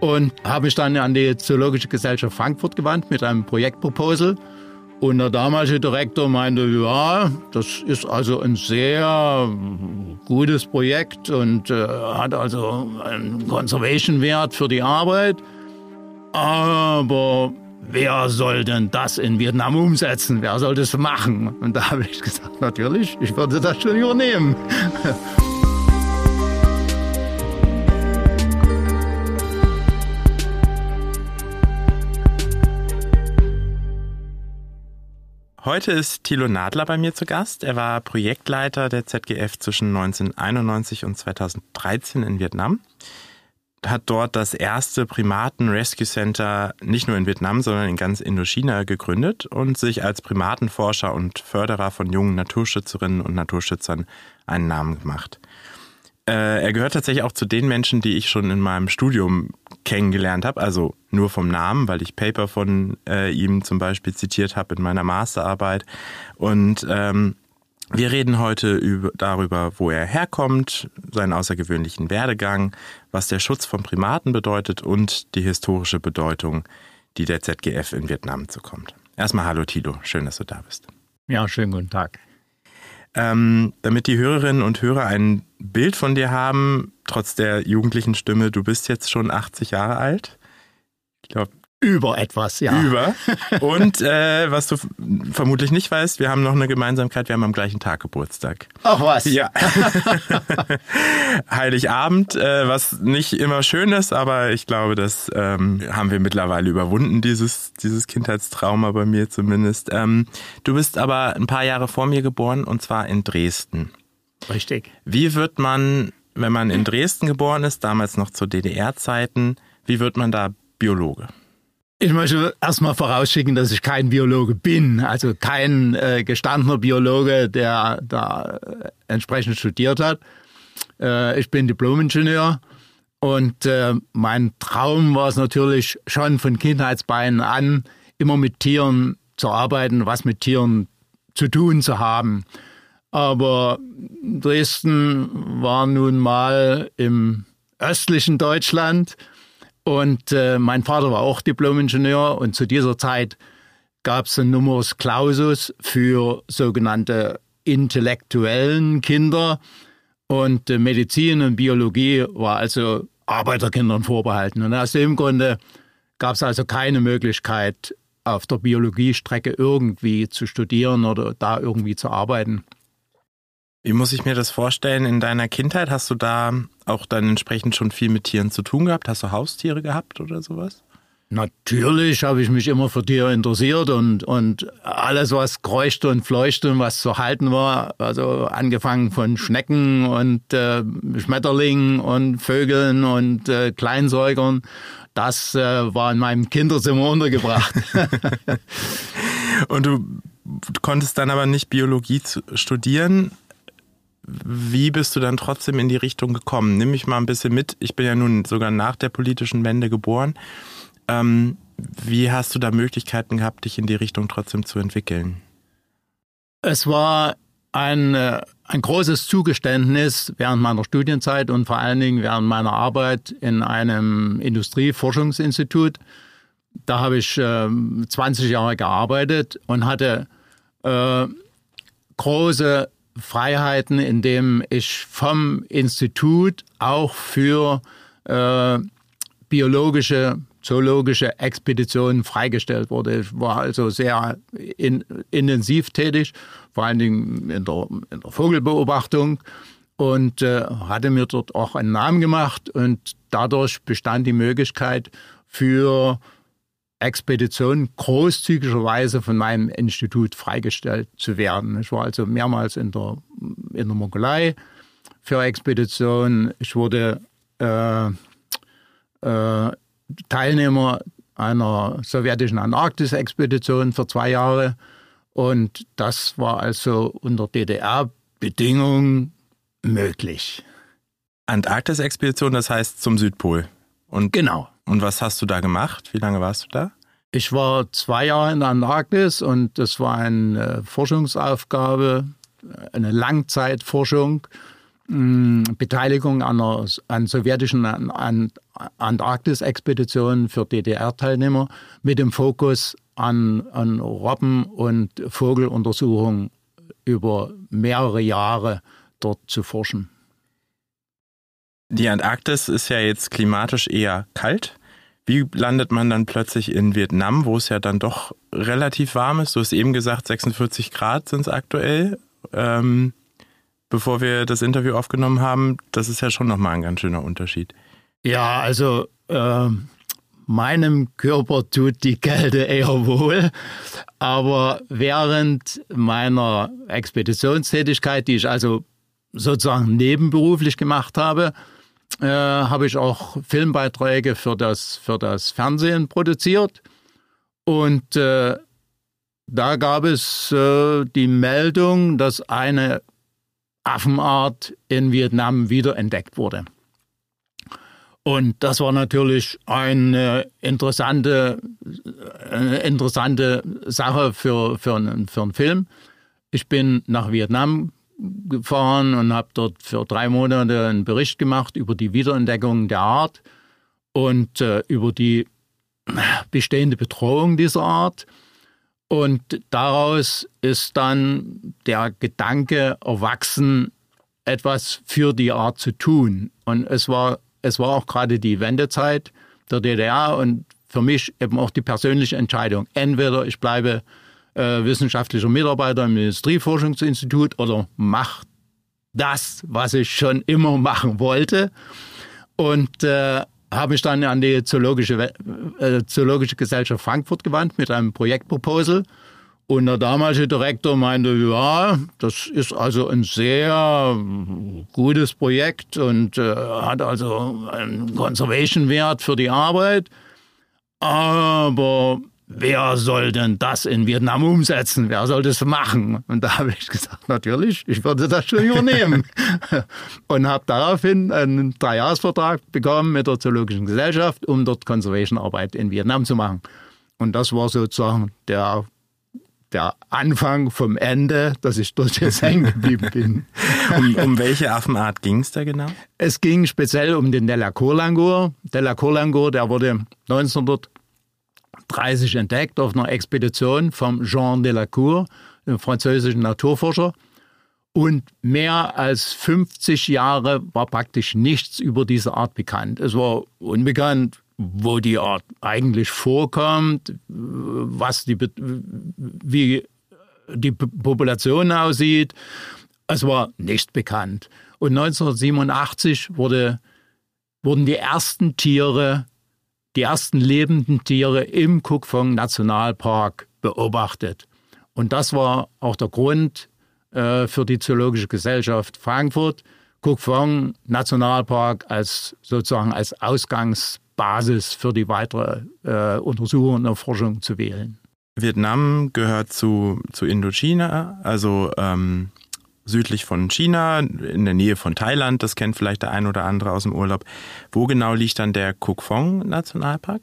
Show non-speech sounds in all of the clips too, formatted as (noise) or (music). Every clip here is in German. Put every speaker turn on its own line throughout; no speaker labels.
und habe mich dann an die Zoologische Gesellschaft Frankfurt gewandt mit einem Projektproposal. Und der damalige Direktor meinte, ja, das ist also ein sehr gutes Projekt und äh, hat also einen Conservation-Wert für die Arbeit. Aber wer soll denn das in Vietnam umsetzen? Wer soll das machen? Und da habe ich gesagt, natürlich, ich würde das schon übernehmen.
Heute ist Thilo Nadler bei mir zu Gast. Er war Projektleiter der ZGF zwischen 1991 und 2013 in Vietnam. Hat dort das erste Primaten-Rescue Center nicht nur in Vietnam, sondern in ganz Indochina gegründet und sich als Primatenforscher und Förderer von jungen Naturschützerinnen und Naturschützern einen Namen gemacht. Äh, er gehört tatsächlich auch zu den Menschen, die ich schon in meinem Studium kennengelernt habe. Also nur vom Namen, weil ich Paper von äh, ihm zum Beispiel zitiert habe in meiner Masterarbeit. Und ähm, wir reden heute über, darüber, wo er herkommt, seinen außergewöhnlichen Werdegang, was der Schutz von Primaten bedeutet und die historische Bedeutung, die der ZGF in Vietnam zukommt. Erstmal hallo Tilo, schön, dass du da bist.
Ja, schönen guten Tag.
Ähm, damit die Hörerinnen und Hörer ein Bild von dir haben, trotz der jugendlichen Stimme, du bist jetzt schon 80 Jahre alt.
Ich glaube, über etwas, ja.
Über. (laughs) Und äh, was du vermutlich nicht weißt, wir haben noch eine Gemeinsamkeit, wir haben am gleichen Tag Geburtstag.
Ach was.
Ja. (laughs) Heiligabend, äh, was nicht immer schön ist, aber ich glaube, das ähm, haben wir mittlerweile überwunden, dieses, dieses Kindheitstrauma bei mir zumindest. Ähm, du bist aber ein paar Jahre vor mir geboren und zwar in Dresden.
Richtig.
Wie wird man, wenn man in Dresden geboren ist, damals noch zu DDR-Zeiten, wie wird man da Biologe?
Ich möchte erstmal vorausschicken, dass ich kein Biologe bin, also kein äh, gestandener Biologe, der da äh, entsprechend studiert hat. Äh, ich bin Diplomingenieur und äh, mein Traum war es natürlich schon von Kindheitsbeinen an, immer mit Tieren zu arbeiten, was mit Tieren zu tun zu haben. Aber Dresden war nun mal im östlichen Deutschland und äh, mein Vater war auch Diplomingenieur und zu dieser Zeit gab es einen Numerus Clausus für sogenannte intellektuellen Kinder. Und äh, Medizin und Biologie war also Arbeiterkindern vorbehalten. Und aus dem Grunde gab es also keine Möglichkeit, auf der Biologiestrecke irgendwie zu studieren oder da irgendwie zu arbeiten.
Wie muss ich mir das vorstellen? In deiner Kindheit hast du da auch dann entsprechend schon viel mit Tieren zu tun gehabt? Hast du Haustiere gehabt oder sowas?
Natürlich habe ich mich immer für Tiere interessiert und, und alles, was kreuchte und fleuchte und was zu halten war, also angefangen von Schnecken und äh, Schmetterlingen und Vögeln und äh, Kleinsäugern, das äh, war in meinem Kinderzimmer untergebracht. (laughs)
und du konntest dann aber nicht Biologie studieren. Wie bist du dann trotzdem in die Richtung gekommen? Nimm mich mal ein bisschen mit. Ich bin ja nun sogar nach der politischen Wende geboren. Ähm, wie hast du da Möglichkeiten gehabt, dich in die Richtung trotzdem zu entwickeln?
Es war ein, äh, ein großes Zugeständnis während meiner Studienzeit und vor allen Dingen während meiner Arbeit in einem Industrieforschungsinstitut. Da habe ich äh, 20 Jahre gearbeitet und hatte äh, große Freiheiten, indem ich vom Institut auch für äh, biologische, zoologische Expeditionen freigestellt wurde. Ich war also sehr in, intensiv tätig, vor allen Dingen in der, in der Vogelbeobachtung und äh, hatte mir dort auch einen Namen gemacht und dadurch bestand die Möglichkeit für Expedition großzügigerweise von meinem Institut freigestellt zu werden. Ich war also mehrmals in der, in der Mongolei für Expeditionen. Ich wurde äh, äh, Teilnehmer einer sowjetischen Antarktis-Expedition für zwei Jahre. Und das war also unter DDR-Bedingungen möglich.
Antarktis-Expedition, das heißt zum Südpol.
Und genau.
Und was hast du da gemacht? Wie lange warst du da?
Ich war zwei Jahre in der Antarktis und das war eine Forschungsaufgabe, eine Langzeitforschung. Beteiligung an, einer, an sowjetischen an, Antarktis-Expeditionen für DDR-Teilnehmer mit dem Fokus an, an Robben- und Vogeluntersuchungen über mehrere Jahre dort zu forschen.
Die Antarktis ist ja jetzt klimatisch eher kalt. Wie landet man dann plötzlich in Vietnam, wo es ja dann doch relativ warm ist? Du hast eben gesagt, 46 Grad sind es aktuell. Ähm, bevor wir das Interview aufgenommen haben, das ist ja schon nochmal ein ganz schöner Unterschied.
Ja, also äh, meinem Körper tut die Kälte eher wohl. Aber während meiner Expeditionstätigkeit, die ich also sozusagen nebenberuflich gemacht habe, äh, habe ich auch Filmbeiträge für das, für das Fernsehen produziert. Und äh, da gab es äh, die Meldung, dass eine Affenart in Vietnam wiederentdeckt wurde. Und das war natürlich eine interessante, eine interessante Sache für, für, einen, für einen Film. Ich bin nach Vietnam gefahren und habe dort für drei Monate einen Bericht gemacht über die Wiederentdeckung der Art und äh, über die bestehende Bedrohung dieser Art. Und daraus ist dann der Gedanke erwachsen, etwas für die Art zu tun. Und es war, es war auch gerade die Wendezeit der DDR und für mich eben auch die persönliche Entscheidung. Entweder ich bleibe äh, wissenschaftlicher Mitarbeiter im Industrieforschungsinstitut oder mache das, was ich schon immer machen wollte. Und äh, habe mich dann an die Zoologische, äh, Zoologische Gesellschaft Frankfurt gewandt mit einem Projektproposal. Und der damalige Direktor meinte, ja, das ist also ein sehr gutes Projekt und äh, hat also einen Conservation-Wert für die Arbeit. Aber wer soll denn das in Vietnam umsetzen? Wer soll das machen? Und da (laughs) habe ich gesagt, natürlich, ich würde das schon übernehmen. (laughs) und habe daraufhin einen Dreijahresvertrag bekommen mit der Zoologischen Gesellschaft, um dort Conservation-Arbeit in Vietnam zu machen. Und das war sozusagen der der Anfang vom Ende, dass ich dort jetzt (laughs) hängen geblieben bin.
um, um welche Affenart ging es da genau?
Es ging speziell um den Delacour-Langur. Delacour-Langur, der wurde 1900 30 entdeckt auf einer Expedition vom Jean Delacour, dem französischen Naturforscher. Und mehr als 50 Jahre war praktisch nichts über diese Art bekannt. Es war unbekannt, wo die Art eigentlich vorkommt, was die, wie die Population aussieht. Es war nicht bekannt. Und 1987 wurde, wurden die ersten Tiere die ersten lebenden Tiere im Kukfong Nationalpark beobachtet. Und das war auch der Grund äh, für die Zoologische Gesellschaft Frankfurt, Kukfong Nationalpark als sozusagen als Ausgangsbasis für die weitere äh, Untersuchung und Erforschung zu wählen.
Vietnam gehört zu, zu Indochina, also ähm, südlich von China, in der Nähe von Thailand. Das kennt vielleicht der ein oder andere aus dem Urlaub. Wo genau liegt dann der Cuc Phong Nationalpark?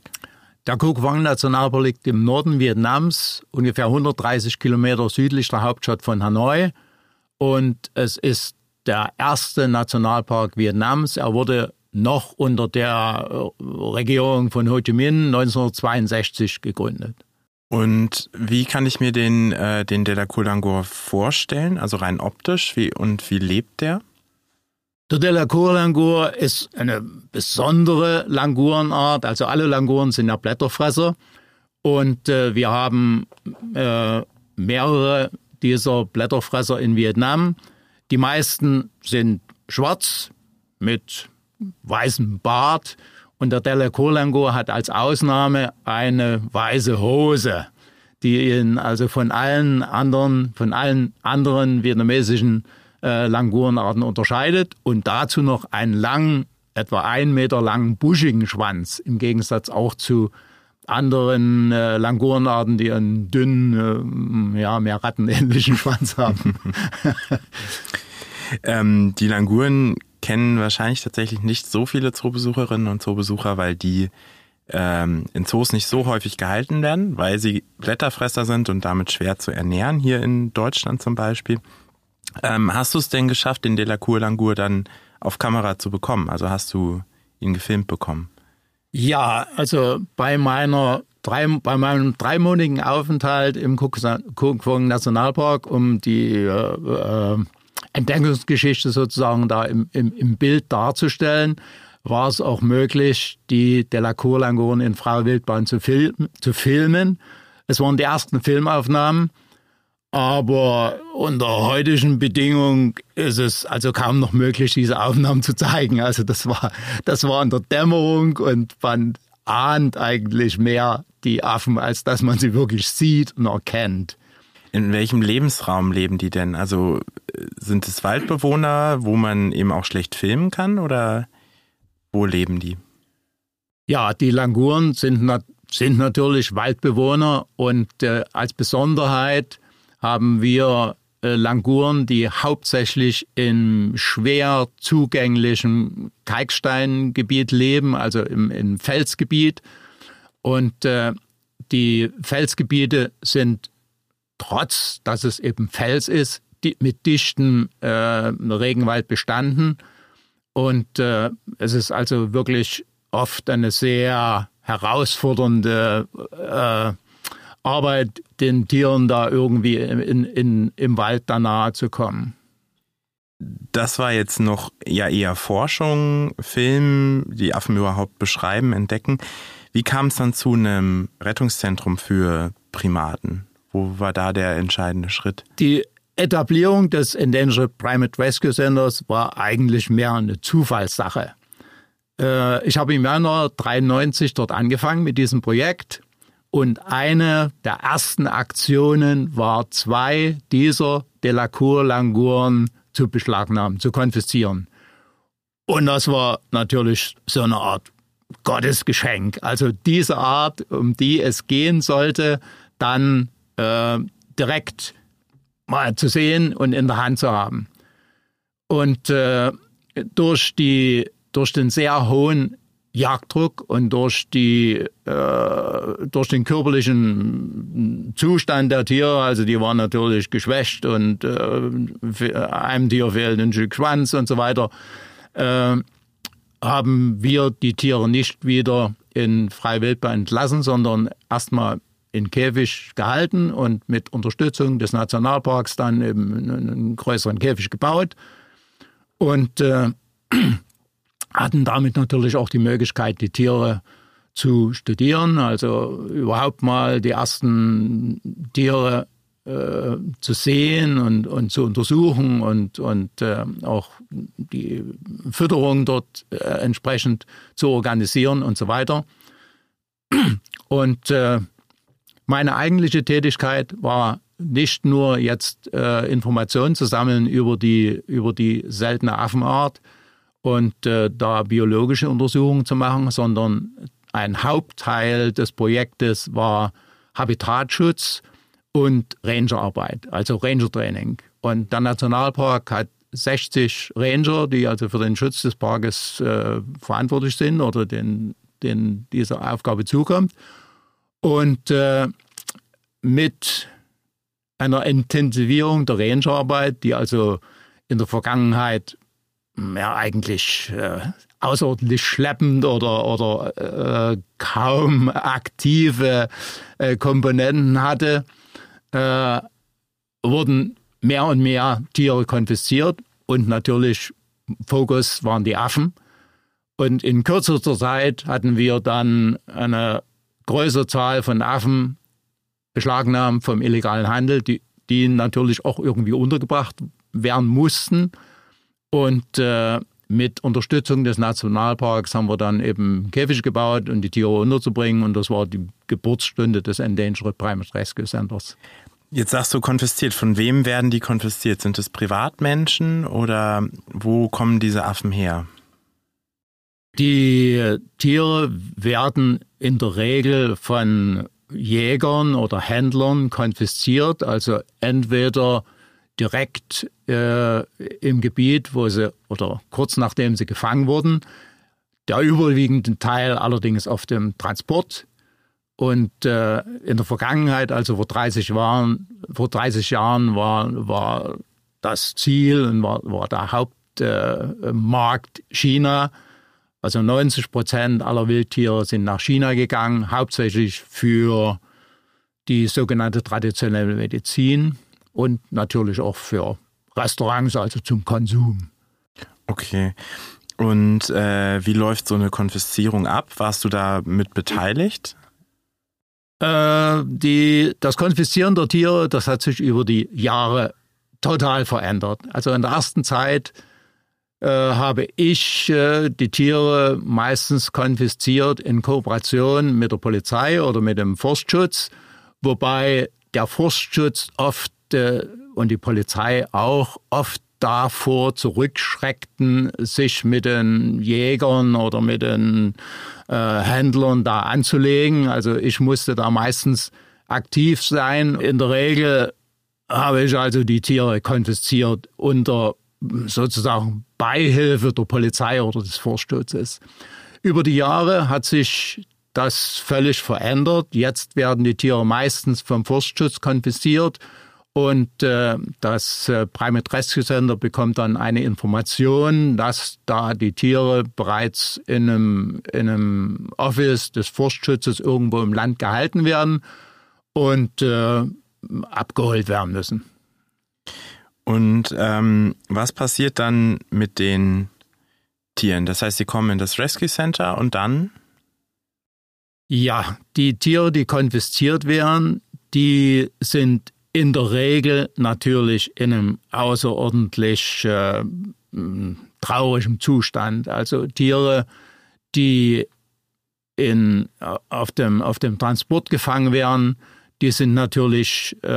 Der Cuc Phong Nationalpark liegt im Norden Vietnams, ungefähr 130 Kilometer südlich der Hauptstadt von Hanoi. Und es ist der erste Nationalpark Vietnams. Er wurde noch unter der äh, Regierung von Ho Chi Minh 1962 gegründet.
Und wie kann ich mir den, äh, den Delacour-Langur vorstellen, also rein optisch, wie, und wie lebt der?
Der Delacour-Langur ist eine besondere Langurenart, also alle Languren sind ja Blätterfresser. Und äh, wir haben äh, mehrere dieser Blätterfresser in Vietnam. Die meisten sind schwarz mit weißem Bart und der Delacour hat als Ausnahme eine weiße Hose, die ihn also von allen anderen, von allen anderen vietnamesischen äh, Langurenarten unterscheidet und dazu noch einen langen, etwa einen Meter langen, buschigen Schwanz, im Gegensatz auch zu anderen äh, Langurenarten, die einen dünnen, äh, ja, mehr rattenähnlichen (laughs) Schwanz haben. (laughs)
ähm, die Languren kennen wahrscheinlich tatsächlich nicht so viele Zoobesucherinnen und Zoobesucher, weil die ähm, in Zoos nicht so häufig gehalten werden, weil sie Blätterfresser sind und damit schwer zu ernähren, hier in Deutschland zum Beispiel. Ähm, hast du es denn geschafft, den Delacour Langur dann auf Kamera zu bekommen? Also hast du ihn gefilmt bekommen?
Ja, also bei meiner bei meinem dreimonatigen Aufenthalt im Kukkwong Nationalpark, um die äh, äh, Entdeckungsgeschichte sozusagen da im, im, im Bild darzustellen, war es auch möglich, die Delacour-Languren in Frau Wildbahn zu, film, zu filmen. Es waren die ersten Filmaufnahmen. Aber unter heutigen Bedingungen ist es also kaum noch möglich, diese Aufnahmen zu zeigen. Also das war, das war in der Dämmerung und man ahnt eigentlich mehr die Affen, als dass man sie wirklich sieht und erkennt.
In welchem Lebensraum leben die denn? Also sind es Waldbewohner, wo man eben auch schlecht filmen kann oder wo leben die?
Ja, die Languren sind, sind natürlich Waldbewohner und äh, als Besonderheit haben wir äh, Languren, die hauptsächlich im schwer zugänglichen Kalksteingebiet leben, also im, im Felsgebiet. Und äh, die Felsgebiete sind trotz, dass es eben Fels ist, die, mit dichtem äh, Regenwald bestanden. Und äh, es ist also wirklich oft eine sehr herausfordernde äh, Arbeit, den Tieren da irgendwie in, in, im Wald da nahe zu kommen.
Das war jetzt noch ja eher Forschung, Film, die Affen überhaupt beschreiben, entdecken. Wie kam es dann zu einem Rettungszentrum für Primaten? Wo war da der entscheidende Schritt?
Die Etablierung des Endangered Primate Rescue Centers war eigentlich mehr eine Zufallssache. Äh, ich habe im Januar 93 dort angefangen mit diesem Projekt und eine der ersten Aktionen war, zwei dieser Delacour-Languren zu beschlagnahmen, zu konfiszieren. Und das war natürlich so eine Art Gottesgeschenk. Also diese Art, um die es gehen sollte, dann äh, direkt mal zu sehen und in der Hand zu haben. Und äh, durch, die, durch den sehr hohen Jagddruck und durch die äh, durch den körperlichen Zustand der Tiere, also die waren natürlich geschwächt und äh, einem Tier fehlt ein Stück Schwanz und so weiter, äh, haben wir die Tiere nicht wieder in Freiwildbahn entlassen, sondern erstmal in Käfig gehalten und mit Unterstützung des Nationalparks dann eben einen größeren Käfig gebaut. Und äh, (clears throat) hatten damit natürlich auch die Möglichkeit, die Tiere zu studieren, also überhaupt mal die ersten Tiere äh, zu sehen und, und zu untersuchen und, und äh, auch die Fütterung dort äh, entsprechend zu organisieren und so weiter. (clears throat) Und äh, meine eigentliche Tätigkeit war nicht nur jetzt äh, Informationen zu sammeln über die, über die seltene Affenart, und äh, da biologische Untersuchungen zu machen, sondern ein Hauptteil des Projektes war Habitatschutz und Rangerarbeit, also Rangertraining. Und der Nationalpark hat 60 Ranger, die also für den Schutz des Parkes äh, verantwortlich sind oder den, den dieser Aufgabe zukommt. Und äh, mit einer Intensivierung der Rangerarbeit, die also in der Vergangenheit ja, eigentlich äh, außerordentlich schleppend oder, oder äh, kaum aktive äh, Komponenten hatte, äh, wurden mehr und mehr Tiere konfisziert und natürlich Fokus waren die Affen. Und in kürzester Zeit hatten wir dann eine größere Zahl von Affen beschlagnahmt vom illegalen Handel, die, die natürlich auch irgendwie untergebracht werden mussten. Und äh, mit Unterstützung des Nationalparks haben wir dann eben Käfig gebaut, um die Tiere unterzubringen. Und das war die Geburtsstunde des Endangered Primate Rescue Centers.
Jetzt sagst du konfisziert. Von wem werden die konfisziert? Sind es Privatmenschen oder wo kommen diese Affen her?
Die Tiere werden in der Regel von Jägern oder Händlern konfisziert, also entweder direkt äh, im Gebiet, wo sie oder kurz nachdem sie gefangen wurden. Der überwiegende Teil allerdings auf dem Transport. Und äh, in der Vergangenheit, also vor 30 Jahren, vor 30 Jahren war, war das Ziel und war, war der Hauptmarkt äh, China. Also 90 Prozent aller Wildtiere sind nach China gegangen, hauptsächlich für die sogenannte traditionelle Medizin und natürlich auch für Restaurants, also zum Konsum.
Okay. Und äh, wie läuft so eine Konfiszierung ab? Warst du da mit beteiligt?
Äh, die, das Konfiszieren der Tiere, das hat sich über die Jahre total verändert. Also in der ersten Zeit äh, habe ich äh, die Tiere meistens konfisziert in Kooperation mit der Polizei oder mit dem Forstschutz, wobei der Forstschutz oft äh, und die Polizei auch oft davor zurückschreckten, sich mit den Jägern oder mit den Händlern da anzulegen. Also ich musste da meistens aktiv sein. In der Regel habe ich also die Tiere konfisziert unter sozusagen Beihilfe der Polizei oder des Vorschutzes. Über die Jahre hat sich das völlig verändert. Jetzt werden die Tiere meistens vom Forstschutz konfisziert und äh, das äh, Primate Rescue Center bekommt dann eine Information, dass da die Tiere bereits in einem, in einem Office des Forstschutzes irgendwo im Land gehalten werden und äh, abgeholt werden müssen.
Und ähm, was passiert dann mit den Tieren? Das heißt, sie kommen in das Rescue Center und dann?
Ja, die Tiere, die konfisziert werden, die sind in der Regel natürlich in einem außerordentlich äh, traurigen Zustand. Also Tiere, die in, auf, dem, auf dem Transport gefangen werden, die sind natürlich, äh,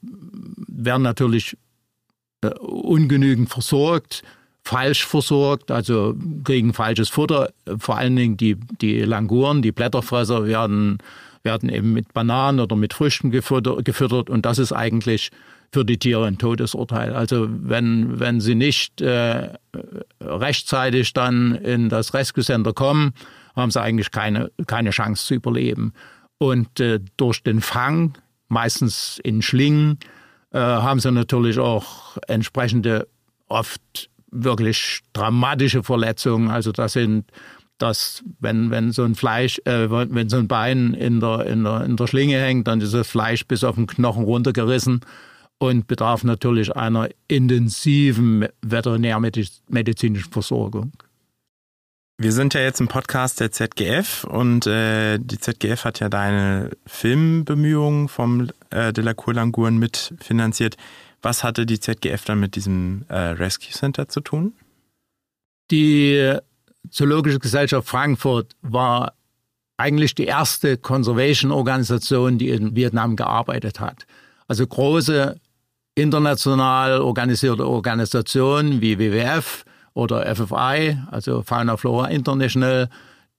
werden natürlich ungenügend versorgt, falsch versorgt, also kriegen falsches Futter. Vor allen Dingen die, die Languren, die Blätterfresser werden werden eben mit Bananen oder mit Früchten gefüttert, und das ist eigentlich für die Tiere ein Todesurteil. Also wenn, wenn sie nicht äh, rechtzeitig dann in das Rescue Center kommen, haben sie eigentlich keine, keine Chance zu überleben. Und äh, durch den Fang, meistens in Schlingen, äh, haben sie natürlich auch entsprechende, oft wirklich dramatische Verletzungen. Also das sind dass wenn, wenn so ein Fleisch, äh, wenn so ein Bein in der, in, der, in der Schlinge hängt, dann ist das Fleisch bis auf den Knochen runtergerissen und bedarf natürlich einer intensiven veterinärmedizinischen Versorgung.
Wir sind ja jetzt im Podcast der ZGF und äh, die ZGF hat ja deine Filmbemühungen vom äh, de la Cour Languren mitfinanziert. Was hatte die ZGF dann mit diesem äh, Rescue Center zu tun?
Die Zoologische Gesellschaft Frankfurt war eigentlich die erste Conservation-Organisation, die in Vietnam gearbeitet hat. Also große international organisierte Organisationen wie WWF oder FFI, also Fauna Flora International,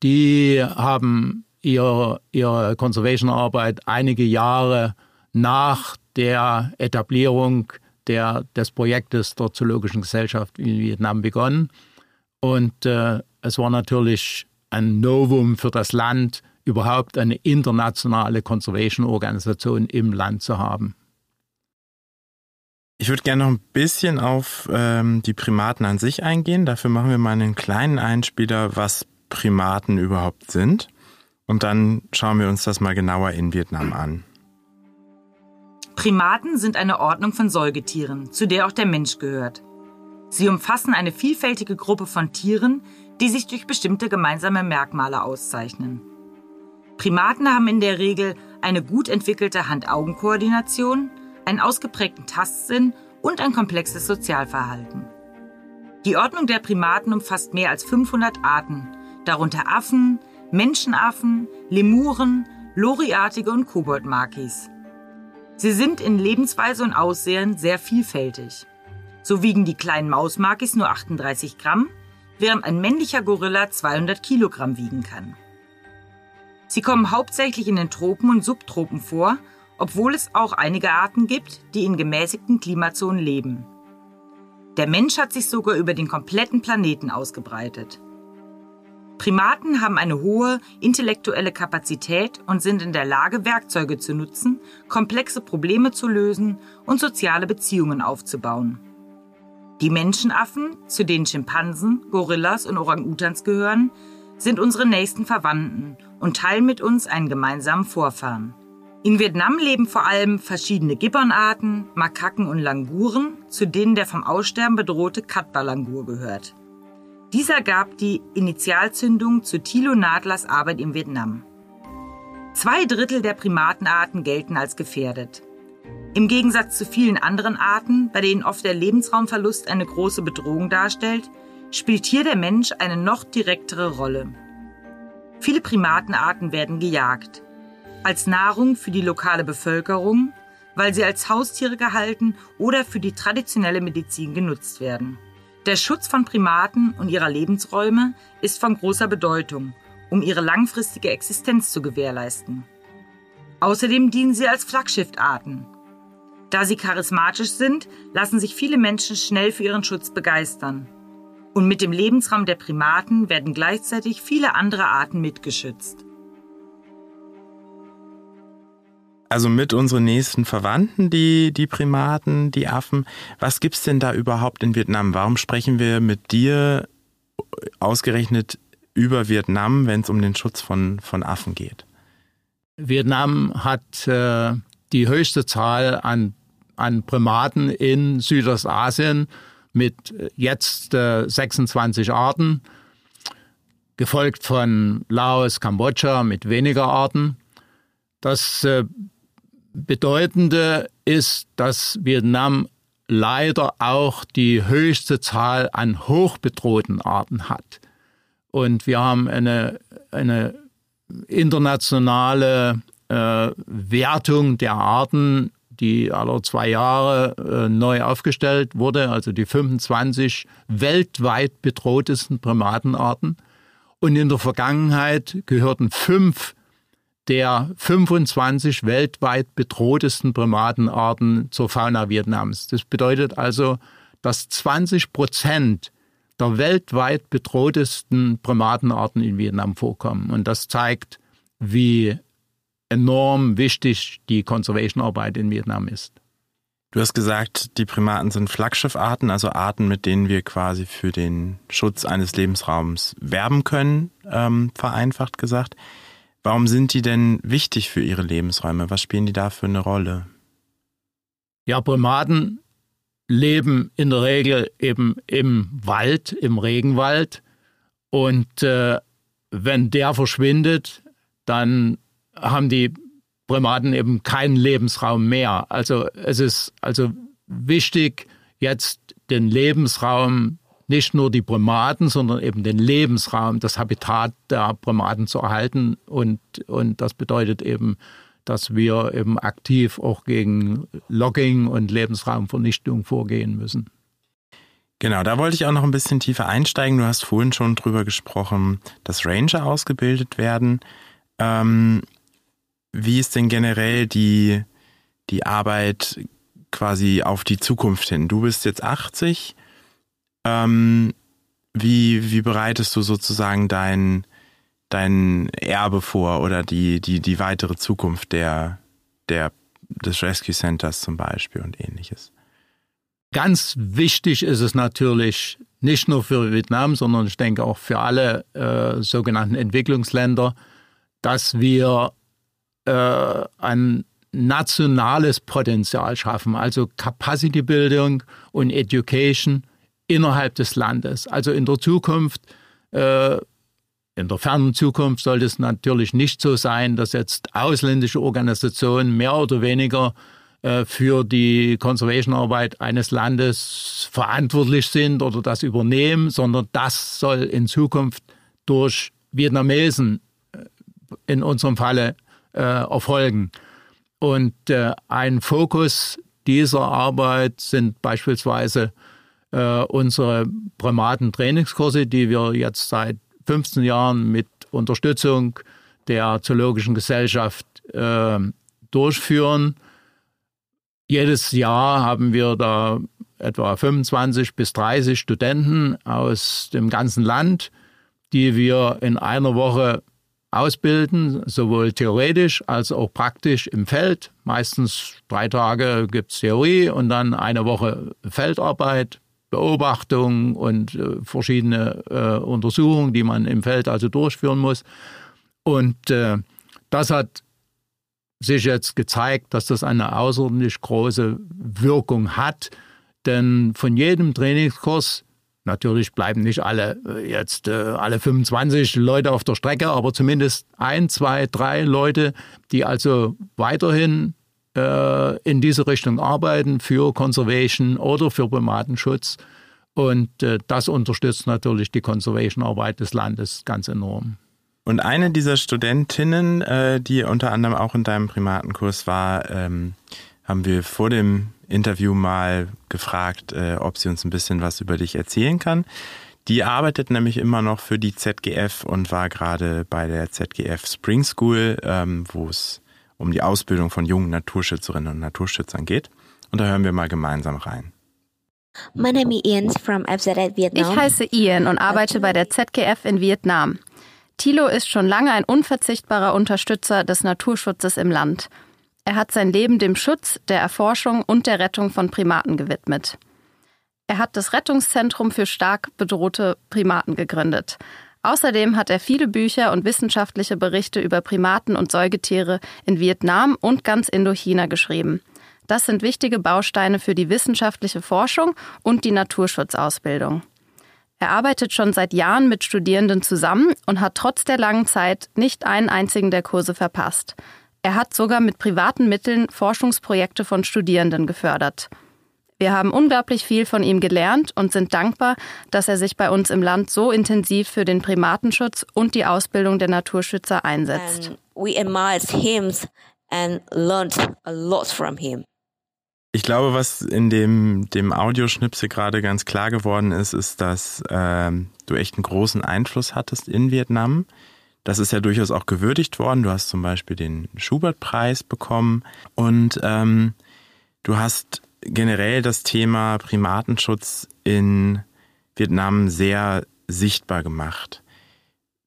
die haben ihr, ihre Conservation-Arbeit einige Jahre nach der Etablierung der, des Projektes der Zoologischen Gesellschaft in Vietnam begonnen. Und äh, es war natürlich ein Novum für das Land, überhaupt eine internationale Conservation-Organisation im Land zu haben.
Ich würde gerne noch ein bisschen auf ähm, die Primaten an sich eingehen. Dafür machen wir mal einen kleinen Einspieler, was Primaten überhaupt sind. Und dann schauen wir uns das mal genauer in Vietnam an.
Primaten sind eine Ordnung von Säugetieren, zu der auch der Mensch gehört. Sie umfassen eine vielfältige Gruppe von Tieren, die sich durch bestimmte gemeinsame Merkmale auszeichnen. Primaten haben in der Regel eine gut entwickelte Hand-Augen-Koordination, einen ausgeprägten Tastsinn und ein komplexes Sozialverhalten. Die Ordnung der Primaten umfasst mehr als 500 Arten, darunter Affen, Menschenaffen, Lemuren, Loriartige und Koboldmakis. Sie sind in Lebensweise und Aussehen sehr vielfältig. So wiegen die kleinen Mausmakis nur 38 Gramm, während ein männlicher Gorilla 200 Kilogramm wiegen kann. Sie kommen hauptsächlich in den Tropen und Subtropen vor, obwohl es auch einige Arten gibt, die in gemäßigten Klimazonen leben. Der Mensch hat sich sogar über den kompletten Planeten ausgebreitet. Primaten haben eine hohe intellektuelle Kapazität und sind in der Lage, Werkzeuge zu nutzen, komplexe Probleme zu lösen und soziale Beziehungen aufzubauen. Die Menschenaffen, zu denen Schimpansen, Gorillas und Orang-Utans gehören, sind unsere nächsten Verwandten und teilen mit uns einen gemeinsamen Vorfahren. In Vietnam leben vor allem verschiedene Gibbonarten, Makaken und Languren, zu denen der vom Aussterben bedrohte Katba-Langur gehört. Dieser gab die Initialzündung zu Thilo Nadlers Arbeit in Vietnam. Zwei Drittel der Primatenarten gelten als gefährdet. Im Gegensatz zu vielen anderen Arten, bei denen oft der Lebensraumverlust eine große Bedrohung darstellt, spielt hier der Mensch eine noch direktere Rolle. Viele Primatenarten werden gejagt. Als Nahrung für die lokale Bevölkerung, weil sie als Haustiere gehalten oder für die traditionelle Medizin genutzt werden. Der Schutz von Primaten und ihrer Lebensräume ist von großer Bedeutung, um ihre langfristige Existenz zu gewährleisten. Außerdem dienen sie als Flaggschiffarten. Da sie charismatisch sind, lassen sich viele Menschen schnell für ihren Schutz begeistern. Und mit dem Lebensraum der Primaten werden gleichzeitig viele andere Arten mitgeschützt.
Also mit unseren nächsten Verwandten, die, die Primaten, die Affen. Was gibt's denn da überhaupt in Vietnam? Warum sprechen wir mit dir ausgerechnet über Vietnam, wenn es um den Schutz von, von Affen geht?
Vietnam hat äh, die höchste Zahl an, an Primaten in Südostasien mit jetzt äh, 26 Arten, gefolgt von Laos, Kambodscha mit weniger Arten. Das äh, Bedeutende ist, dass Vietnam leider auch die höchste Zahl an hochbedrohten Arten hat. Und wir haben eine, eine internationale äh, Wertung der Arten, die alle zwei Jahre äh, neu aufgestellt wurde, also die 25 weltweit bedrohtesten Primatenarten. Und in der Vergangenheit gehörten fünf der 25 weltweit bedrohtesten Primatenarten zur Fauna Vietnams. Das bedeutet also, dass 20 Prozent der weltweit bedrohtesten Primatenarten in Vietnam vorkommen. Und das zeigt, wie enorm wichtig die Conservation-Arbeit in Vietnam ist.
Du hast gesagt, die Primaten sind Flaggschiffarten, also Arten, mit denen wir quasi für den Schutz eines Lebensraums werben können, ähm, vereinfacht gesagt. Warum sind die denn wichtig für ihre Lebensräume? Was spielen die da für eine Rolle?
Ja, Primaten leben in der Regel eben im Wald, im Regenwald. Und äh, wenn der verschwindet, dann haben die Primaten eben keinen Lebensraum mehr. Also es ist also wichtig, jetzt den Lebensraum nicht nur die Primaten, sondern eben den Lebensraum, das Habitat der Primaten zu erhalten. Und, und das bedeutet eben, dass wir eben aktiv auch gegen Logging und Lebensraumvernichtung vorgehen müssen.
Genau, da wollte ich auch noch ein bisschen tiefer einsteigen. Du hast vorhin schon drüber gesprochen, dass Ranger ausgebildet werden. Ähm, wie ist denn generell die, die Arbeit quasi auf die Zukunft hin? Du bist jetzt 80 ähm, wie, wie bereitest du sozusagen dein, dein Erbe vor oder die, die, die weitere Zukunft der, der, des Rescue Centers zum Beispiel und ähnliches?
Ganz wichtig ist es natürlich nicht nur für Vietnam, sondern ich denke auch für alle äh, sogenannten Entwicklungsländer, dass wir äh, ein nationales Potenzial schaffen, also Capacity Building und Education innerhalb des Landes. Also in der Zukunft, äh, in der fernen Zukunft sollte es natürlich nicht so sein, dass jetzt ausländische Organisationen mehr oder weniger äh, für die Conservation-Arbeit eines Landes verantwortlich sind oder das übernehmen, sondern das soll in Zukunft durch Vietnamesen äh, in unserem Falle äh, erfolgen. Und äh, ein Fokus dieser Arbeit sind beispielsweise äh, unsere Primaten-Trainingskurse, die wir jetzt seit 15 Jahren mit Unterstützung der Zoologischen Gesellschaft äh, durchführen. Jedes Jahr haben wir da etwa 25 bis 30 Studenten aus dem ganzen Land, die wir in einer Woche ausbilden, sowohl theoretisch als auch praktisch im Feld. Meistens drei Tage gibt es Theorie und dann eine Woche Feldarbeit, Beobachtung und äh, verschiedene äh, Untersuchungen, die man im Feld also durchführen muss. Und äh, das hat sich jetzt gezeigt, dass das eine außerordentlich große Wirkung hat. Denn von jedem Trainingskurs Natürlich bleiben nicht alle äh, jetzt äh, alle 25 Leute auf der Strecke, aber zumindest ein, zwei, drei Leute, die also weiterhin äh, in diese Richtung arbeiten für Conservation oder für Primatenschutz. Und äh, das unterstützt natürlich die Conservation-Arbeit des Landes ganz enorm.
Und eine dieser Studentinnen, äh, die unter anderem auch in deinem Primatenkurs war, ähm, haben wir vor dem Interview mal gefragt, äh, ob sie uns ein bisschen was über dich erzählen kann. Die arbeitet nämlich immer noch für die ZGF und war gerade bei der ZGF Spring School, ähm, wo es um die Ausbildung von jungen Naturschützerinnen und Naturschützern geht. Und da hören wir mal gemeinsam rein.
My name is Ian from FZF Vietnam.
Ich heiße Ian und arbeite bei der ZGF in Vietnam. Thilo ist schon lange ein unverzichtbarer Unterstützer des Naturschutzes im Land. Er hat sein Leben dem Schutz, der Erforschung und der Rettung von Primaten gewidmet. Er hat das Rettungszentrum für stark bedrohte Primaten gegründet. Außerdem hat er viele Bücher und wissenschaftliche Berichte über Primaten und Säugetiere in Vietnam und ganz Indochina geschrieben. Das sind wichtige Bausteine für die wissenschaftliche Forschung und die Naturschutzausbildung. Er arbeitet schon seit Jahren mit Studierenden zusammen und hat trotz der langen Zeit nicht einen einzigen der Kurse verpasst. Er hat sogar mit privaten Mitteln Forschungsprojekte von Studierenden gefördert. Wir haben unglaublich viel von ihm gelernt und sind dankbar, dass er sich bei uns im Land so intensiv für den Primatenschutz und die Ausbildung der Naturschützer einsetzt.
we admired him and learned a lot from him.
Ich glaube, was in dem, dem Audioschnipsel gerade ganz klar geworden ist, ist, dass äh, du echt einen großen Einfluss hattest in Vietnam. Das ist ja durchaus auch gewürdigt worden. Du hast zum Beispiel den Schubert-Preis bekommen und ähm, du hast generell das Thema Primatenschutz in Vietnam sehr sichtbar gemacht.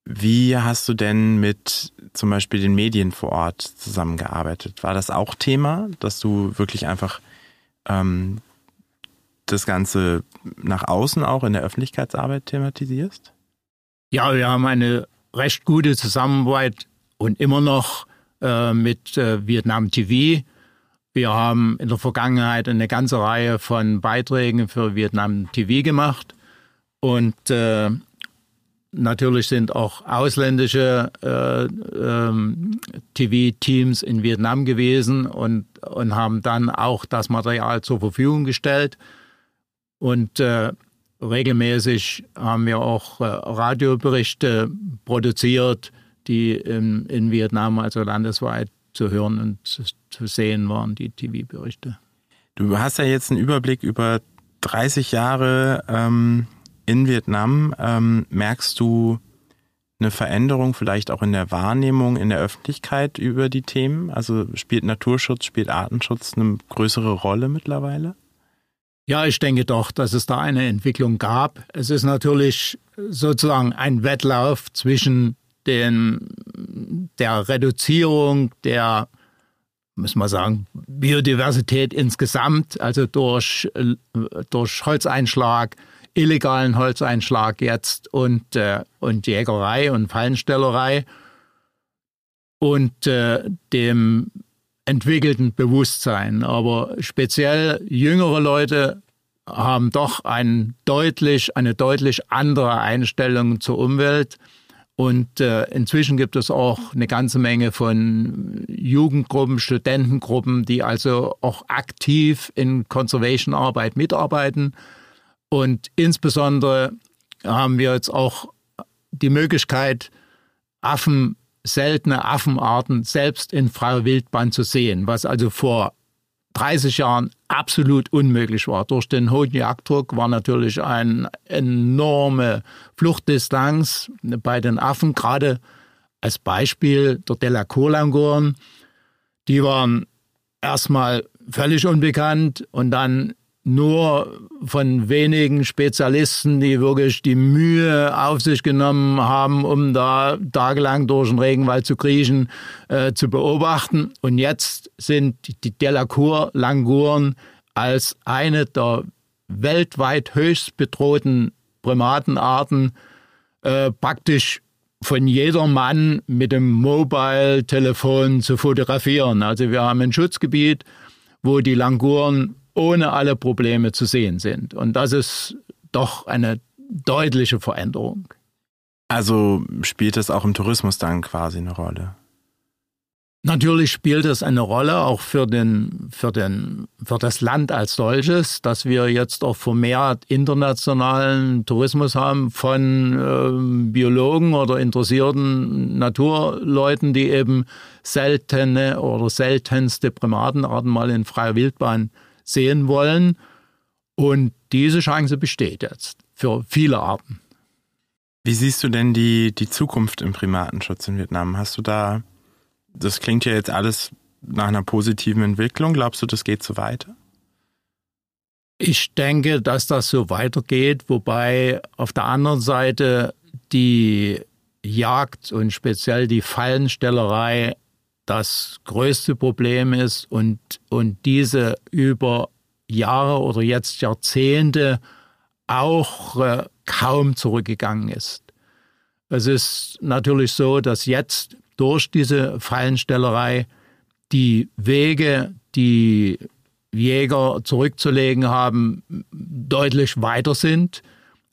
Wie hast du denn mit zum Beispiel den Medien vor Ort zusammengearbeitet? War das auch Thema, dass du wirklich einfach ähm, das Ganze nach außen auch in der Öffentlichkeitsarbeit thematisierst?
Ja, wir haben eine recht gute Zusammenarbeit und immer noch äh, mit äh, Vietnam TV. Wir haben in der Vergangenheit eine ganze Reihe von Beiträgen für Vietnam TV gemacht und äh, natürlich sind auch ausländische äh, ähm, TV-Teams in Vietnam gewesen und, und haben dann auch das Material zur Verfügung gestellt. Und äh, regelmäßig haben wir auch äh, Radioberichte produziert, die in, in Vietnam, also landesweit, zu hören und zu sehen waren, die TV-Berichte.
Du hast ja jetzt einen Überblick über 30 Jahre ähm, in Vietnam. Ähm, merkst du eine Veränderung vielleicht auch in der Wahrnehmung in der Öffentlichkeit über die Themen? Also spielt Naturschutz, spielt Artenschutz eine größere Rolle mittlerweile?
Ja, ich denke doch, dass es da eine Entwicklung gab. Es ist natürlich sozusagen ein Wettlauf zwischen den, der Reduzierung der, muss man sagen, Biodiversität insgesamt, also durch, durch Holzeinschlag, illegalen Holzeinschlag jetzt und, äh, und Jägerei und Fallenstellerei und äh, dem entwickelten Bewusstsein. Aber speziell jüngere Leute haben doch ein deutlich, eine deutlich andere Einstellung zur Umwelt. Und äh, inzwischen gibt es auch eine ganze Menge von Jugendgruppen, Studentengruppen, die also auch aktiv in Conservation-Arbeit mitarbeiten. Und insbesondere haben wir jetzt auch die Möglichkeit, Affen seltene Affenarten selbst in freier Wildbahn zu sehen, was also vor 30 Jahren absolut unmöglich war. Durch den hohen Jagddruck war natürlich eine enorme Fluchtdistanz bei den Affen, gerade als Beispiel der Delacour-Languren. Die waren erstmal völlig unbekannt und dann nur von wenigen Spezialisten, die wirklich die Mühe auf sich genommen haben, um da tagelang durch den Regenwald zu kriechen, äh, zu beobachten. Und jetzt sind die Delacour-Languren als eine der weltweit höchst bedrohten Primatenarten äh, praktisch von jedermann mit dem Mobile-Telefon zu fotografieren. Also wir haben ein Schutzgebiet, wo die Languren ohne alle Probleme zu sehen sind. Und das ist doch eine deutliche Veränderung.
Also spielt es auch im Tourismus dann quasi eine Rolle?
Natürlich spielt es eine Rolle auch für, den, für, den, für das Land als solches, dass wir jetzt auch vermehrt internationalen Tourismus haben von äh, Biologen oder interessierten Naturleuten, die eben seltene oder seltenste Primatenarten mal in freier Wildbahn sehen wollen. Und diese Chance besteht jetzt für viele Arten.
Wie siehst du denn die, die Zukunft im Primatenschutz in Vietnam? Hast du da, das klingt ja jetzt alles nach einer positiven Entwicklung. Glaubst du, das geht so weiter?
Ich denke, dass das so weitergeht, wobei auf der anderen Seite die Jagd und speziell die Fallenstellerei das größte Problem ist und, und diese über Jahre oder jetzt Jahrzehnte auch äh, kaum zurückgegangen ist. Es ist natürlich so, dass jetzt durch diese Fallenstellerei die Wege, die Jäger zurückzulegen haben, deutlich weiter sind.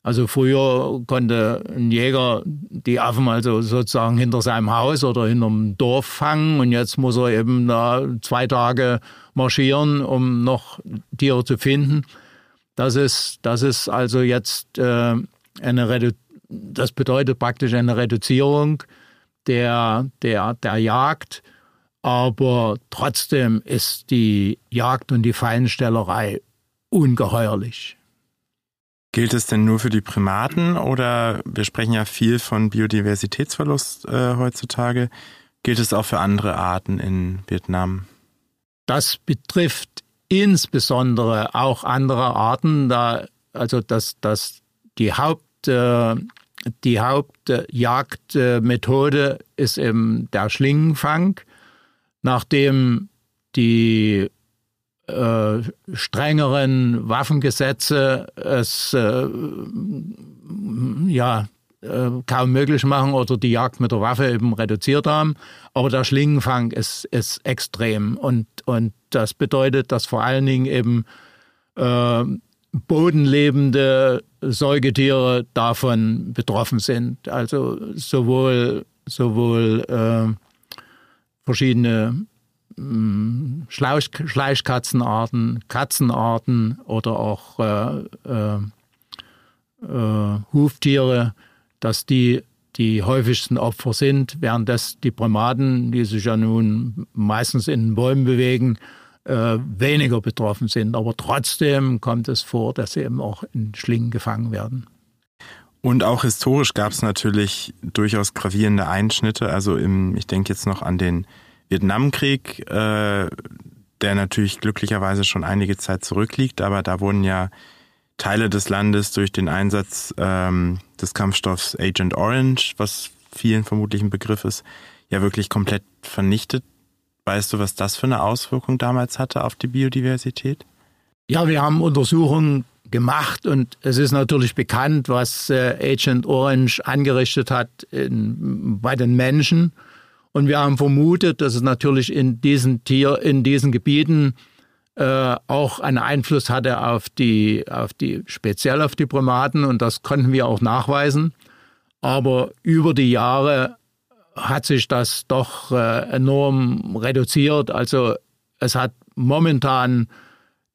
Also früher konnte ein Jäger die Affen also sozusagen hinter seinem Haus oder hinterm Dorf fangen und jetzt muss er eben da zwei Tage marschieren, um noch Tiere zu finden. Das ist, das ist also jetzt äh, eine Redu das bedeutet praktisch eine Reduzierung der, der, der Jagd. Aber trotzdem ist die Jagd und die Feinstellerei ungeheuerlich.
Gilt es denn nur für die Primaten oder wir sprechen ja viel von Biodiversitätsverlust äh, heutzutage? Gilt es auch für andere Arten in Vietnam?
Das betrifft insbesondere auch andere Arten, da also dass, dass die Haupt äh, die Hauptjagdmethode ist eben der Schlingenfang, nachdem die äh, strengeren Waffengesetze es äh, ja äh, kaum möglich machen oder die Jagd mit der Waffe eben reduziert haben. Aber der Schlingenfang ist, ist extrem und, und das bedeutet, dass vor allen Dingen eben äh, bodenlebende Säugetiere davon betroffen sind. Also sowohl, sowohl äh, verschiedene Schlauch, Schleichkatzenarten, Katzenarten oder auch äh, äh, äh, Huftiere, dass die die häufigsten Opfer sind, während das die Primaten, die sich ja nun meistens in den Bäumen bewegen, äh, weniger betroffen sind. Aber trotzdem kommt es vor, dass sie eben auch in Schlingen gefangen werden.
Und auch historisch gab es natürlich durchaus gravierende Einschnitte. Also im, ich denke jetzt noch an den Vietnamkrieg, äh, der natürlich glücklicherweise schon einige Zeit zurückliegt, aber da wurden ja Teile des Landes durch den Einsatz ähm, des Kampfstoffs Agent Orange, was vielen vermutlich ein Begriff ist, ja wirklich komplett vernichtet. Weißt du, was das für eine Auswirkung damals hatte auf die Biodiversität?
Ja, wir haben Untersuchungen gemacht und es ist natürlich bekannt, was äh, Agent Orange angerichtet hat in, bei den Menschen. Und wir haben vermutet, dass es natürlich in diesen Tier, in diesen Gebieten äh, auch einen Einfluss hatte auf die, auf die, speziell auf die Primaten und das konnten wir auch nachweisen. Aber über die Jahre hat sich das doch äh, enorm reduziert. Also es hat momentan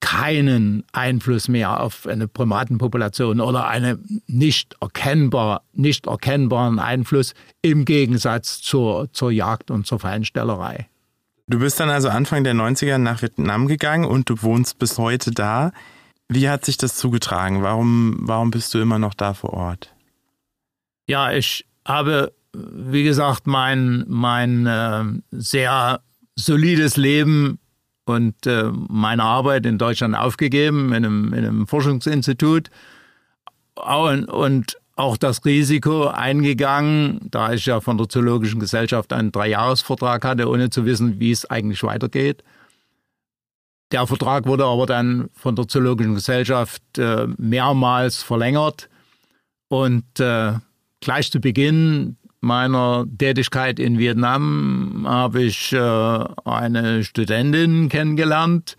keinen Einfluss mehr auf eine Primatenpopulation oder einen nicht erkennbar, nicht erkennbaren Einfluss im Gegensatz zur, zur Jagd und zur Feinstellerei.
Du bist dann also Anfang der 90er nach Vietnam gegangen und du wohnst bis heute da. Wie hat sich das zugetragen? Warum, warum bist du immer noch da vor Ort?
Ja, ich habe, wie gesagt, mein, mein äh, sehr solides Leben und äh, meine Arbeit in Deutschland aufgegeben, in einem, in einem Forschungsinstitut. Und, und auch das Risiko eingegangen, da ich ja von der Zoologischen Gesellschaft einen Dreijahresvertrag hatte, ohne zu wissen, wie es eigentlich weitergeht. Der Vertrag wurde aber dann von der Zoologischen Gesellschaft äh, mehrmals verlängert. Und äh, gleich zu Beginn meiner Tätigkeit in Vietnam habe ich äh, eine Studentin kennengelernt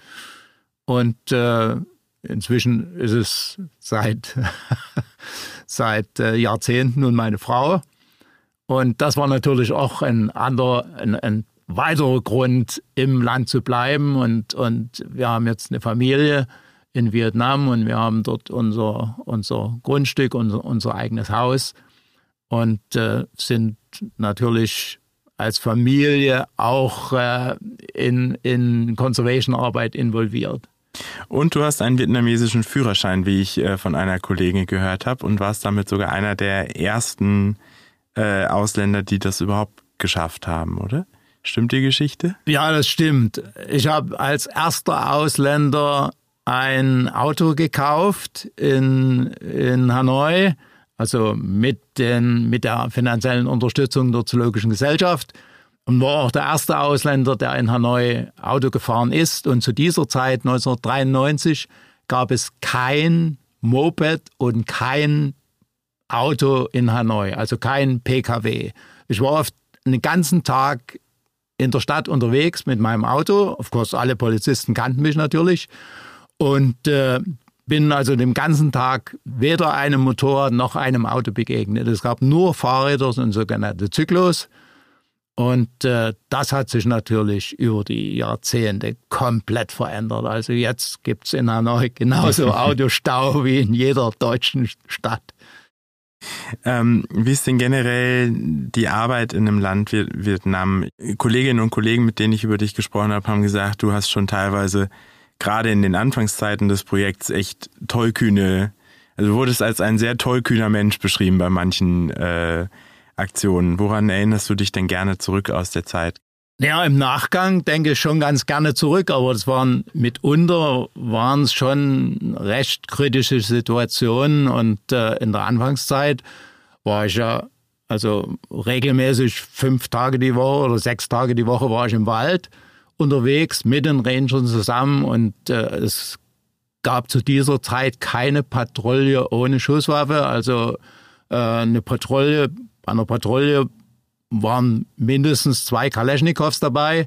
und äh, inzwischen ist es seit, (laughs) seit äh, Jahrzehnten nun meine Frau. Und das war natürlich auch ein anderer, ein, ein weiterer Grund, im Land zu bleiben. Und, und wir haben jetzt eine Familie in Vietnam und wir haben dort unser, unser Grundstück, unser, unser eigenes Haus und äh, sind natürlich als Familie auch äh, in, in Conservation-Arbeit involviert.
Und du hast einen vietnamesischen Führerschein, wie ich äh, von einer Kollegin gehört habe, und warst damit sogar einer der ersten äh, Ausländer, die das überhaupt geschafft haben, oder? Stimmt die Geschichte?
Ja, das stimmt. Ich habe als erster Ausländer ein Auto gekauft in, in Hanoi also mit, den, mit der finanziellen Unterstützung der Zoologischen Gesellschaft und war auch der erste Ausländer, der in Hanoi Auto gefahren ist. Und zu dieser Zeit, 1993, gab es kein Moped und kein Auto in Hanoi, also kein PKW. Ich war oft einen ganzen Tag in der Stadt unterwegs mit meinem Auto. Of course, alle Polizisten kannten mich natürlich. Und äh, bin also den ganzen Tag weder einem Motorrad noch einem Auto begegnet. Es gab nur Fahrräder und sogenannte Zyklos. Und äh, das hat sich natürlich über die Jahrzehnte komplett verändert. Also jetzt gibt es in Hanoi genauso (laughs) Autostau wie in jeder deutschen Stadt.
Ähm, wie ist denn generell die Arbeit in einem Land wie Vietnam? Kolleginnen und Kollegen, mit denen ich über dich gesprochen habe, haben gesagt, du hast schon teilweise gerade in den Anfangszeiten des Projekts echt tollkühne, also du wurdest als ein sehr tollkühner Mensch beschrieben bei manchen äh, Aktionen. Woran erinnerst du dich denn gerne zurück aus der Zeit?
Ja, im Nachgang denke ich schon ganz gerne zurück, aber es waren mitunter waren es schon recht kritische Situationen und äh, in der Anfangszeit war ich ja also regelmäßig fünf Tage die Woche oder sechs Tage die Woche war ich im Wald unterwegs mit den Rangern zusammen und äh, es gab zu dieser Zeit keine Patrouille ohne Schusswaffe. Also äh, eine Patrouille, bei einer Patrouille waren mindestens zwei Kaleschnikows dabei.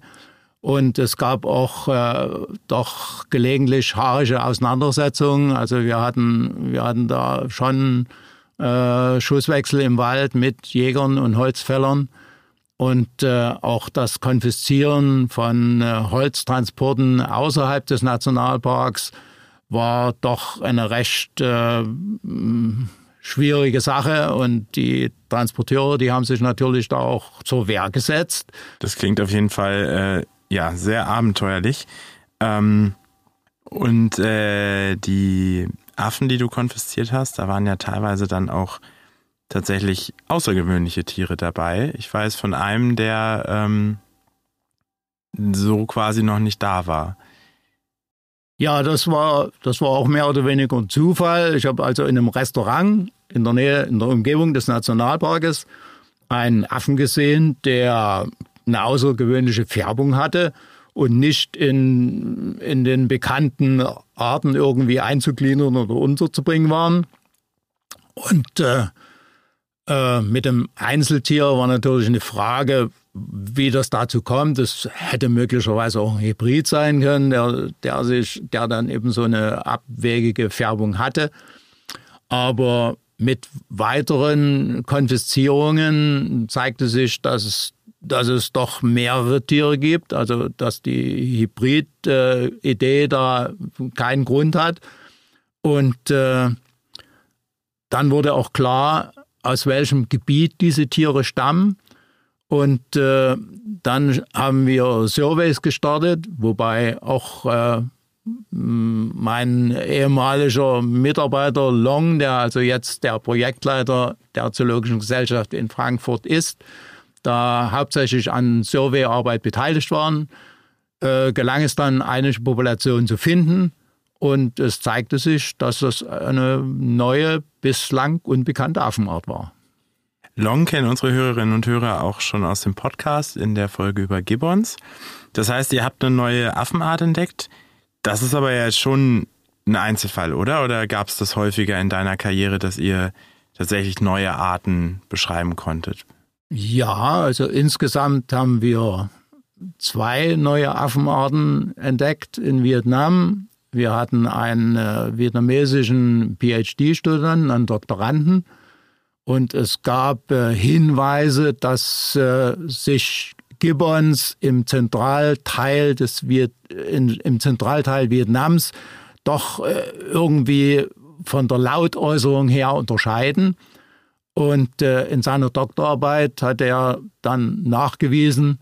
Und es gab auch äh, doch gelegentlich haarische Auseinandersetzungen. Also wir hatten, wir hatten da schon äh, Schusswechsel im Wald mit Jägern und Holzfällern und äh, auch das Konfiszieren von äh, Holztransporten außerhalb des Nationalparks war doch eine recht äh, schwierige Sache und die Transporteure, die haben sich natürlich da auch zur Wehr gesetzt.
Das klingt auf jeden Fall äh, ja sehr abenteuerlich. Ähm, und äh, die Affen, die du konfisziert hast, da waren ja teilweise dann auch tatsächlich außergewöhnliche Tiere dabei. Ich weiß von einem, der ähm, so quasi noch nicht da war.
Ja, das war, das war auch mehr oder weniger ein Zufall. Ich habe also in einem Restaurant in der Nähe, in der Umgebung des Nationalparkes einen Affen gesehen, der eine außergewöhnliche Färbung hatte und nicht in, in den bekannten Arten irgendwie einzugliedern oder unterzubringen waren. Und äh, äh, mit dem Einzeltier war natürlich eine Frage, wie das dazu kommt. Das hätte möglicherweise auch ein Hybrid sein können, der, der sich, der dann eben so eine abwegige Färbung hatte. Aber mit weiteren Konfiszierungen zeigte sich, dass es, dass es doch mehrere Tiere gibt, also dass die Hybrid-Idee da keinen Grund hat. Und äh, dann wurde auch klar, aus welchem Gebiet diese Tiere stammen. Und äh, dann haben wir Surveys gestartet, wobei auch äh, mein ehemaliger Mitarbeiter Long, der also jetzt der Projektleiter der Zoologischen Gesellschaft in Frankfurt ist, da hauptsächlich an Surveyarbeit beteiligt waren. äh, gelang es dann, einige Populationen zu finden. Und es zeigte sich, dass das eine neue, bislang unbekannte Affenart war.
Long kennen unsere Hörerinnen und Hörer auch schon aus dem Podcast in der Folge über Gibbons. Das heißt, ihr habt eine neue Affenart entdeckt. Das ist aber ja schon ein Einzelfall, oder? Oder gab es das häufiger in deiner Karriere, dass ihr tatsächlich neue Arten beschreiben konntet?
Ja, also insgesamt haben wir zwei neue Affenarten entdeckt in Vietnam. Wir hatten einen äh, vietnamesischen PhD-Studenten, einen Doktoranden, und es gab äh, Hinweise, dass äh, sich Gibbons im Zentralteil des Viet in, im Zentralteil Vietnams doch äh, irgendwie von der Lautäußerung her unterscheiden. Und äh, in seiner Doktorarbeit hat er dann nachgewiesen,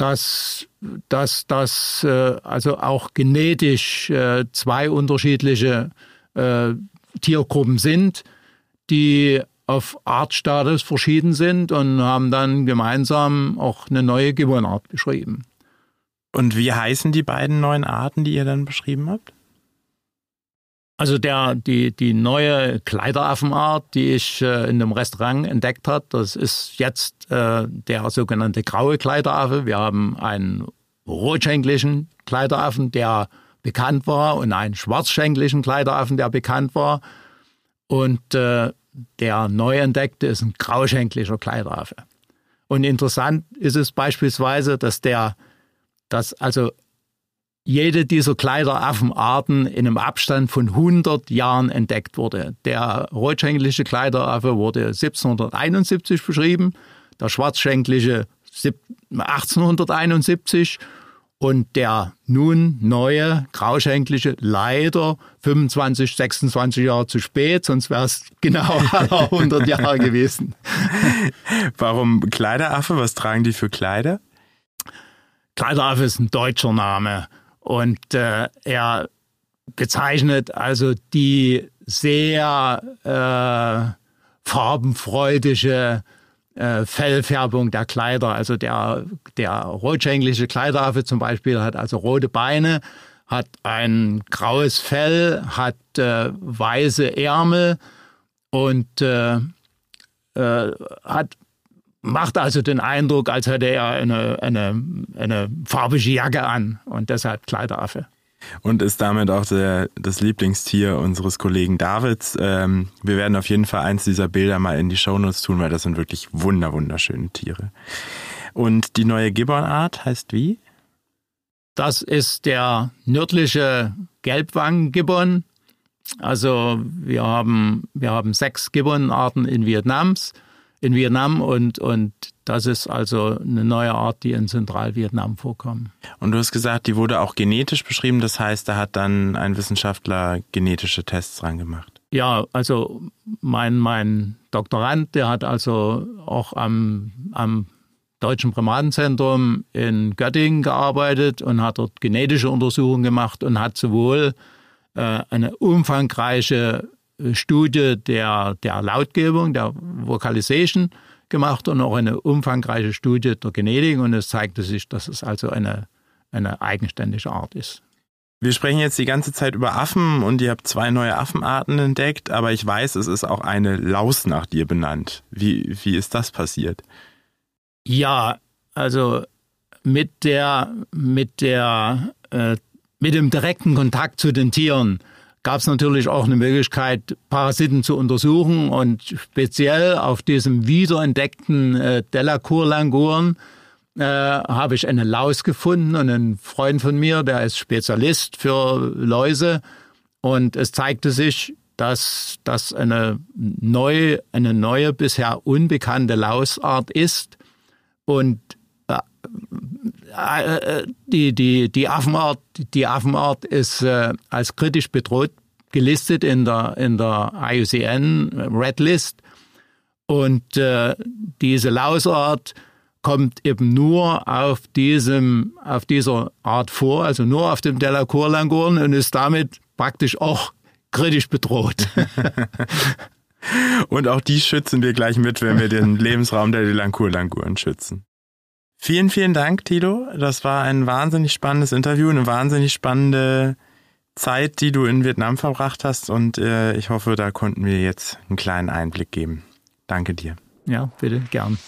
dass, dass das äh, also auch genetisch äh, zwei unterschiedliche äh, Tiergruppen sind, die auf Artstatus verschieden sind und haben dann gemeinsam auch eine neue Gibbonart beschrieben.
Und wie heißen die beiden neuen Arten, die ihr dann beschrieben habt?
Also der, die, die neue Kleideraffenart, die ich äh, in einem Restaurant entdeckt habe, das ist jetzt äh, der sogenannte graue Kleideraffe. Wir haben einen rotschenklichen Kleideraffen, der bekannt war, und einen schwarzschenklichen Kleideraffen, der bekannt war. Und äh, der neu entdeckte ist ein grauschenklicher Kleideraffe. Und interessant ist es beispielsweise, dass der, dass also jede dieser Kleideraffenarten in einem Abstand von 100 Jahren entdeckt wurde. Der rotschenkliche Kleideraffe wurde 1771 beschrieben, der schwarzschenkliche 1871 und der nun neue grauschenkliche leider 25, 26 Jahre zu spät, sonst wäre es genau (laughs) 100 Jahre gewesen.
Warum Kleideraffe? Was tragen die für Kleider?
Kleideraffe ist ein deutscher Name und äh, er bezeichnet also die sehr äh, farbenfreudige äh, Fellfärbung der Kleider. Also der, der rotschenkliche Kleideraffe zum Beispiel hat also rote Beine, hat ein graues Fell, hat äh, weiße Ärmel und äh, äh, hat macht also den Eindruck, als hätte er eine, eine, eine farbige Jacke an und deshalb Kleideraffe.
Und ist damit auch der, das Lieblingstier unseres Kollegen Davids. Ähm, wir werden auf jeden Fall eins dieser Bilder mal in die Shownotes tun, weil das sind wirklich wunder, wunderschöne Tiere. Und die neue Gibbonart heißt wie?
Das ist der nördliche Gelbwangen-Gibbon. Also wir haben, wir haben sechs Gibbonarten in Vietnams in Vietnam und, und das ist also eine neue Art, die in Zentralvietnam vorkommt.
Und du hast gesagt, die wurde auch genetisch beschrieben, das heißt, da hat dann ein Wissenschaftler genetische Tests dran gemacht.
Ja, also mein, mein Doktorand, der hat also auch am, am Deutschen Primatenzentrum in Göttingen gearbeitet und hat dort genetische Untersuchungen gemacht und hat sowohl äh, eine umfangreiche Studie der, der Lautgebung, der Vocalization gemacht und auch eine umfangreiche Studie der Genetik und es zeigte sich, dass es also eine, eine eigenständige Art ist.
Wir sprechen jetzt die ganze Zeit über Affen und ihr habt zwei neue Affenarten entdeckt, aber ich weiß, es ist auch eine Laus nach dir benannt. Wie, wie ist das passiert?
Ja, also mit der, mit der, äh, mit dem direkten Kontakt zu den Tieren gab es natürlich auch eine Möglichkeit, Parasiten zu untersuchen und speziell auf diesem wiederentdeckten äh, Delacour-Languren äh, habe ich eine Laus gefunden und ein Freund von mir, der ist Spezialist für Läuse. Und es zeigte sich, dass das eine neue, eine neue, bisher unbekannte Lausart ist. Und die, die, die, Affenart, die Affenart ist äh, als kritisch bedroht gelistet in der, in der IUCN Red List. Und äh, diese Lausart kommt eben nur auf diesem, auf dieser Art vor, also nur auf dem Delacour-Languren und ist damit praktisch auch kritisch bedroht. (laughs)
und auch die schützen wir gleich mit, wenn wir den Lebensraum der Delacour-Languren schützen. Vielen, vielen Dank, Tilo. Das war ein wahnsinnig spannendes Interview, eine wahnsinnig spannende Zeit, die du in Vietnam verbracht hast. Und äh, ich hoffe, da konnten wir jetzt einen kleinen Einblick geben. Danke dir.
Ja, bitte, gern.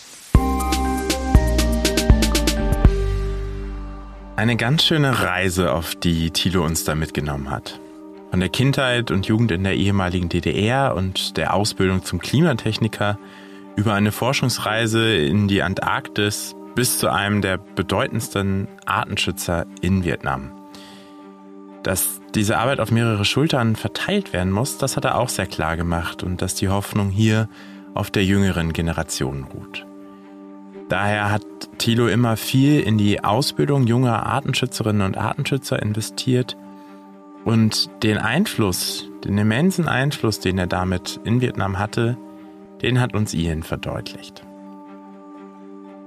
Eine ganz schöne Reise, auf die Thilo uns da mitgenommen hat. Von der Kindheit und Jugend in der ehemaligen DDR und der Ausbildung zum Klimatechniker über eine Forschungsreise in die Antarktis bis zu einem der bedeutendsten Artenschützer in Vietnam. Dass diese Arbeit auf mehrere Schultern verteilt werden muss, das hat er auch sehr klar gemacht und dass die Hoffnung hier auf der jüngeren Generation ruht. Daher hat Thilo immer viel in die Ausbildung junger Artenschützerinnen und Artenschützer investiert und den Einfluss, den immensen Einfluss, den er damit in Vietnam hatte, den hat uns Ian verdeutlicht.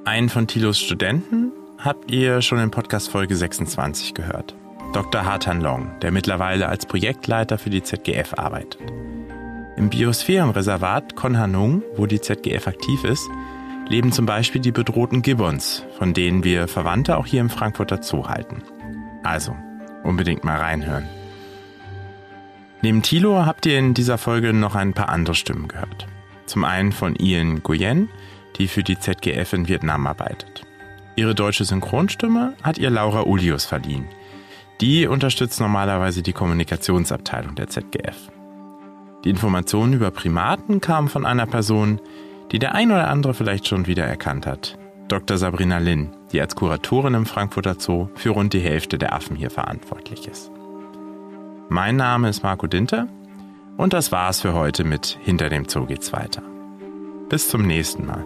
Einen von Thilos Studenten habt ihr schon in Podcast Folge 26 gehört. Dr. Hartan Long, der mittlerweile als Projektleiter für die ZGF arbeitet. Im Biosphärenreservat Konhanung, wo die ZGF aktiv ist, leben zum Beispiel die bedrohten Gibbons, von denen wir Verwandte auch hier im Frankfurter Zoo halten. Also, unbedingt mal reinhören. Neben Thilo habt ihr in dieser Folge noch ein paar andere Stimmen gehört. Zum einen von Ian Nguyen, die für die ZGF in Vietnam arbeitet. Ihre deutsche Synchronstimme hat ihr Laura Ulius verliehen. Die unterstützt normalerweise die Kommunikationsabteilung der ZGF. Die Informationen über Primaten kamen von einer Person, die der ein oder andere vielleicht schon wieder erkannt hat. Dr. Sabrina Lin, die als Kuratorin im Frankfurter Zoo für rund die Hälfte der Affen hier verantwortlich ist. Mein Name ist Marco Dinter und das war's für heute mit Hinter dem Zoo geht's weiter. Bis zum nächsten Mal.